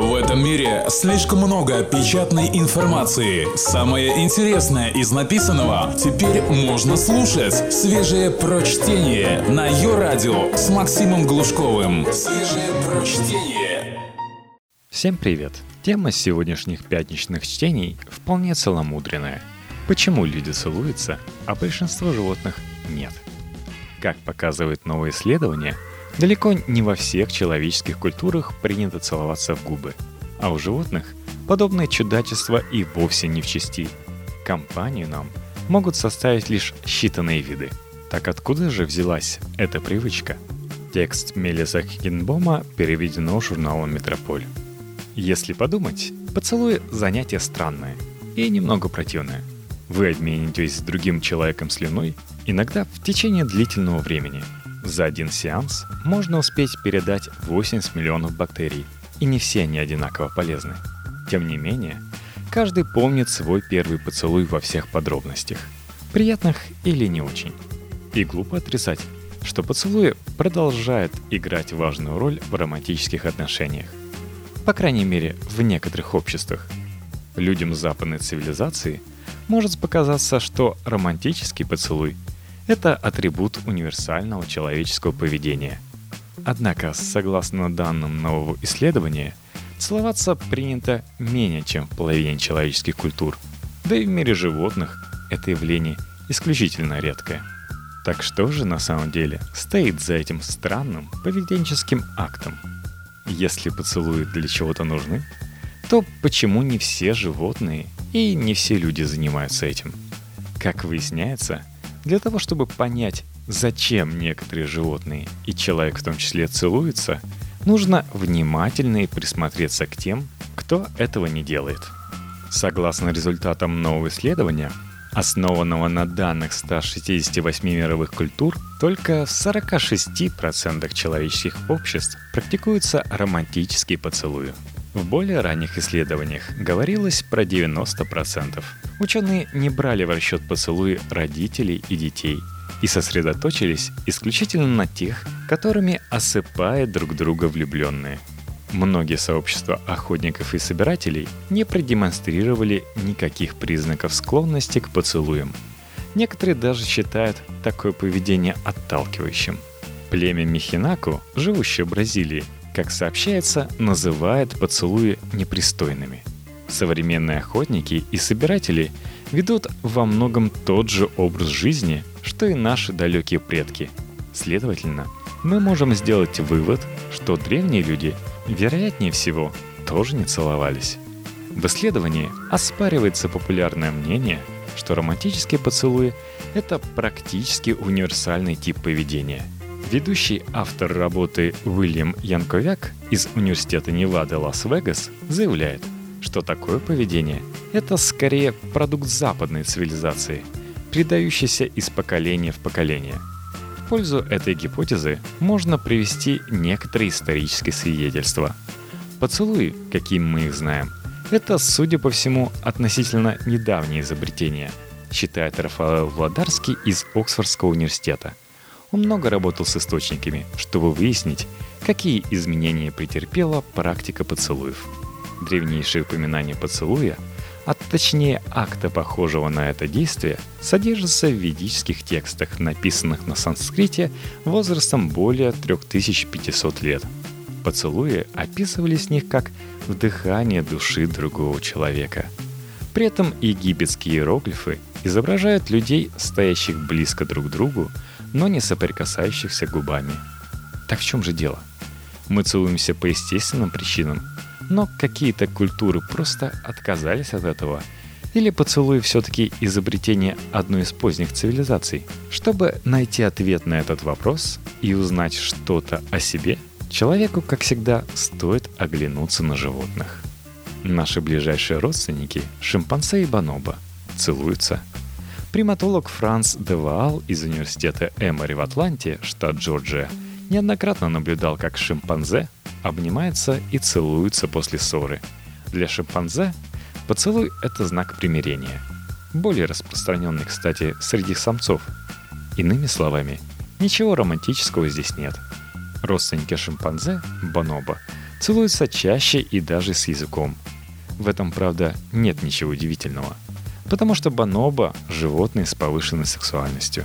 В этом мире слишком много печатной информации. Самое интересное из написанного теперь можно слушать. Свежее прочтение на ее радио с Максимом Глушковым. Свежее прочтение. Всем привет! Тема сегодняшних пятничных чтений вполне целомудренная. Почему люди целуются, а большинство животных нет? Как показывает новое исследование – Далеко не во всех человеческих культурах принято целоваться в губы, а у животных подобные чудачества и вовсе не в чести. Компанию нам могут составить лишь считанные виды. Так откуда же взялась эта привычка? Текст Мелиса Хиггенбома переведено журналом «Метрополь». Если подумать, поцелуй – занятие странное и немного противное. Вы обменитесь с другим человеком слюной, иногда в течение длительного времени – за один сеанс можно успеть передать 80 миллионов бактерий, и не все они одинаково полезны. Тем не менее, каждый помнит свой первый поцелуй во всех подробностях, приятных или не очень. И глупо отрицать, что поцелуи продолжают играть важную роль в романтических отношениях. По крайней мере, в некоторых обществах. Людям западной цивилизации может показаться, что романтический поцелуй – это атрибут универсального человеческого поведения. Однако, согласно данным нового исследования, целоваться принято менее чем в половине человеческих культур. Да и в мире животных это явление исключительно редкое. Так что же на самом деле стоит за этим странным поведенческим актом? Если поцелуи для чего-то нужны, то почему не все животные и не все люди занимаются этим? Как выясняется, для того, чтобы понять, зачем некоторые животные, и человек в том числе, целуются, нужно внимательно присмотреться к тем, кто этого не делает. Согласно результатам нового исследования, основанного на данных 168 мировых культур, только в 46% человеческих обществ практикуются романтические поцелуи. В более ранних исследованиях говорилось про 90%. Ученые не брали в расчет поцелуи родителей и детей и сосредоточились исключительно на тех, которыми осыпают друг друга влюбленные. Многие сообщества охотников и собирателей не продемонстрировали никаких признаков склонности к поцелуям. Некоторые даже считают такое поведение отталкивающим. Племя Михинаку, живущее в Бразилии, как сообщается, называет поцелуи непристойными. Современные охотники и собиратели ведут во многом тот же образ жизни, что и наши далекие предки. Следовательно, мы можем сделать вывод, что древние люди, вероятнее всего, тоже не целовались. В исследовании оспаривается популярное мнение, что романтические поцелуи – это практически универсальный тип поведения – Ведущий автор работы Уильям Янковяк из Университета Невады Лас-Вегас заявляет, что такое поведение – это скорее продукт западной цивилизации, передающийся из поколения в поколение. В пользу этой гипотезы можно привести некоторые исторические свидетельства. Поцелуи, каким мы их знаем, это, судя по всему, относительно недавнее изобретение, считает Рафаэл Владарский из Оксфордского университета – он много работал с источниками, чтобы выяснить, какие изменения претерпела практика поцелуев. Древнейшие упоминания поцелуя, а точнее акта, похожего на это действие, содержатся в ведических текстах, написанных на санскрите возрастом более 3500 лет. Поцелуи описывались в них как вдыхание души другого человека. При этом египетские иероглифы изображают людей, стоящих близко друг к другу, но не соприкасающихся губами. Так в чем же дело? Мы целуемся по естественным причинам, но какие-то культуры просто отказались от этого. Или поцелуй все-таки изобретение одной из поздних цивилизаций? Чтобы найти ответ на этот вопрос и узнать что-то о себе, человеку, как всегда, стоит оглянуться на животных. Наши ближайшие родственники, шимпанзе и бонобо, целуются – Приматолог Франц Деваал из университета Эмори в Атланте, штат Джорджия, неоднократно наблюдал, как шимпанзе обнимаются и целуются после ссоры. Для шимпанзе поцелуй — это знак примирения. Более распространенный, кстати, среди самцов. Иными словами, ничего романтического здесь нет. Родственники шимпанзе, бонобо, целуются чаще и даже с языком. В этом, правда, нет ничего удивительного. Потому что бонобо – животные с повышенной сексуальностью.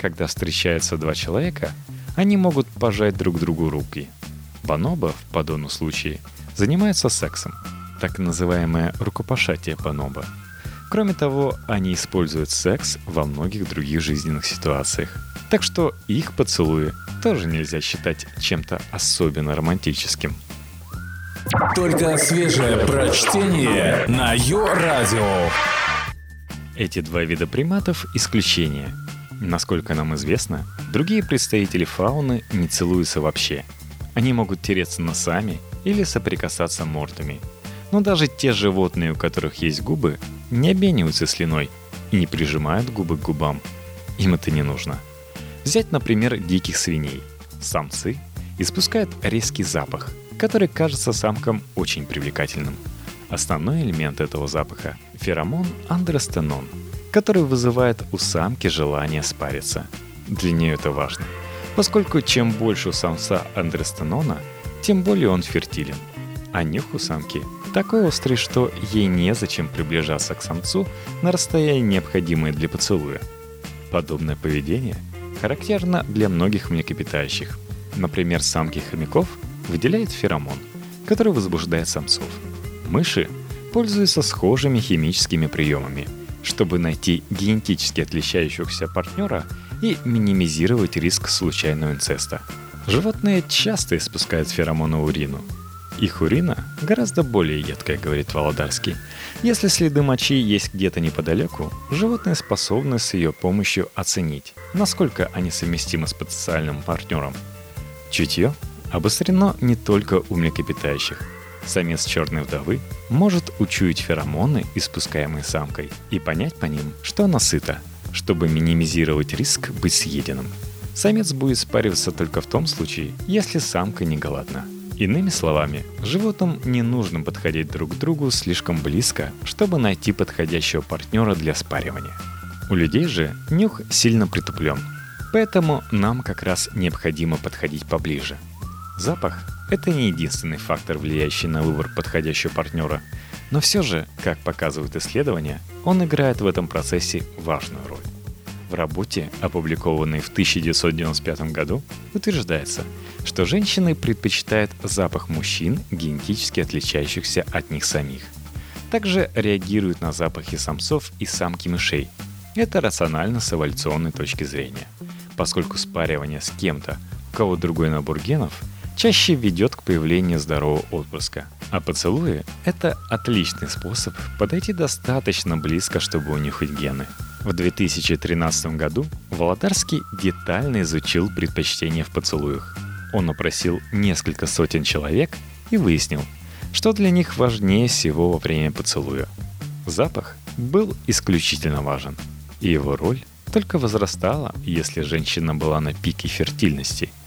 Когда встречаются два человека, они могут пожать друг другу руки. Бонобо в подобном случае занимаются сексом, так называемое рукопожатие бонобо. Кроме того, они используют секс во многих других жизненных ситуациях. Так что их поцелуи тоже нельзя считать чем-то особенно романтическим. Только свежее прочтение на Йо-Радио. Эти два вида приматов – исключение. Насколько нам известно, другие представители фауны не целуются вообще. Они могут тереться носами или соприкасаться мордами. Но даже те животные, у которых есть губы, не обмениваются слюной и не прижимают губы к губам. Им это не нужно. Взять, например, диких свиней. Самцы испускают резкий запах, который кажется самкам очень привлекательным – Основной элемент этого запаха – феромон андростенон, который вызывает у самки желание спариться. Для нее это важно, поскольку чем больше у самца андростенона, тем более он фертилен. А нюх у самки такой острый, что ей незачем приближаться к самцу на расстояние, необходимое для поцелуя. Подобное поведение характерно для многих млекопитающих. Например, самки хомяков выделяют феромон, который возбуждает самцов – Мыши пользуются схожими химическими приемами, чтобы найти генетически отличающихся партнера и минимизировать риск случайного инцеста. Животные часто испускают феромоны урину. Их урина гораздо более едкая, говорит Володарский. Если следы мочи есть где-то неподалеку, животные способны с ее помощью оценить, насколько они совместимы с потенциальным партнером. Чутье обострено не только у млекопитающих – Самец черной вдовы может учуять феромоны, испускаемые самкой, и понять по ним, что она сыта, чтобы минимизировать риск быть съеденным. Самец будет спариваться только в том случае, если самка не голодна. Иными словами, животным не нужно подходить друг к другу слишком близко, чтобы найти подходящего партнера для спаривания. У людей же нюх сильно притуплен, поэтому нам как раз необходимо подходить поближе. Запах это не единственный фактор, влияющий на выбор подходящего партнера, но все же, как показывают исследования, он играет в этом процессе важную роль. В работе, опубликованной в 1995 году, утверждается, что женщины предпочитают запах мужчин, генетически отличающихся от них самих. Также реагируют на запахи самцов и самки мышей. Это рационально с эволюционной точки зрения, поскольку спаривание с кем-то, у кого другой набор генов – чаще ведет к появлению здорового отпрыска. А поцелуи – это отличный способ подойти достаточно близко, чтобы унюхать гены. В 2013 году Володарский детально изучил предпочтения в поцелуях. Он опросил несколько сотен человек и выяснил, что для них важнее всего во время поцелуя. Запах был исключительно важен, и его роль только возрастала, если женщина была на пике фертильности –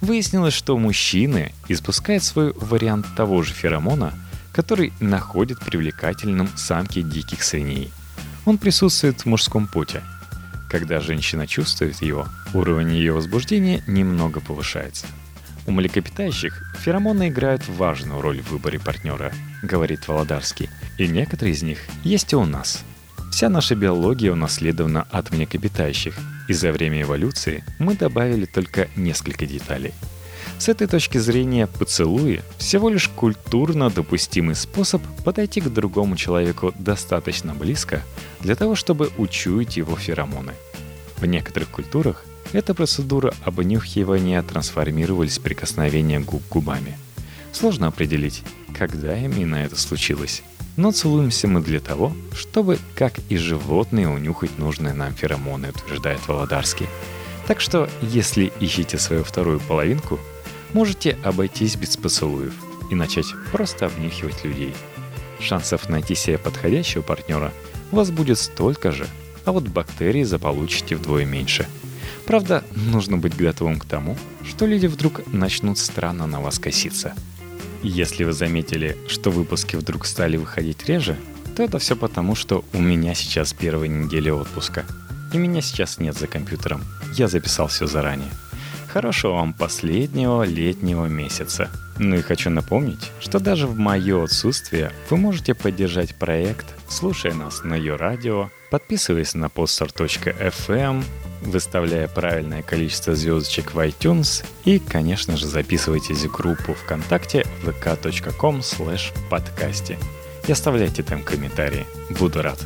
Выяснилось, что мужчины испускают свой вариант того же феромона, который находит привлекательным самки диких свиней. Он присутствует в мужском поте. Когда женщина чувствует его, уровень ее возбуждения немного повышается. У млекопитающих феромоны играют важную роль в выборе партнера, говорит Володарский, и некоторые из них есть и у нас – Вся наша биология унаследована от млекопитающих, и за время эволюции мы добавили только несколько деталей. С этой точки зрения поцелуи – всего лишь культурно допустимый способ подойти к другому человеку достаточно близко для того, чтобы учуять его феромоны. В некоторых культурах эта процедура обнюхивания трансформировалась в прикосновение губ губами. Сложно определить, когда именно это случилось. Но целуемся мы для того, чтобы, как и животные, унюхать нужные нам феромоны, утверждает Володарский. Так что, если ищете свою вторую половинку, можете обойтись без поцелуев и начать просто обнюхивать людей. Шансов найти себе подходящего партнера у вас будет столько же, а вот бактерий заполучите вдвое меньше. Правда, нужно быть готовым к тому, что люди вдруг начнут странно на вас коситься – если вы заметили, что выпуски вдруг стали выходить реже, то это все потому, что у меня сейчас первая неделя отпуска. И меня сейчас нет за компьютером. Я записал все заранее. Хорошего вам последнего летнего месяца. Ну и хочу напомнить, что даже в мое отсутствие вы можете поддержать проект, слушая нас на ее радио, подписываясь на poster.fm, выставляя правильное количество звездочек в iTunes и, конечно же, записывайтесь в группу ВКонтакте vk.com slash подкасте и оставляйте там комментарии. Буду рад.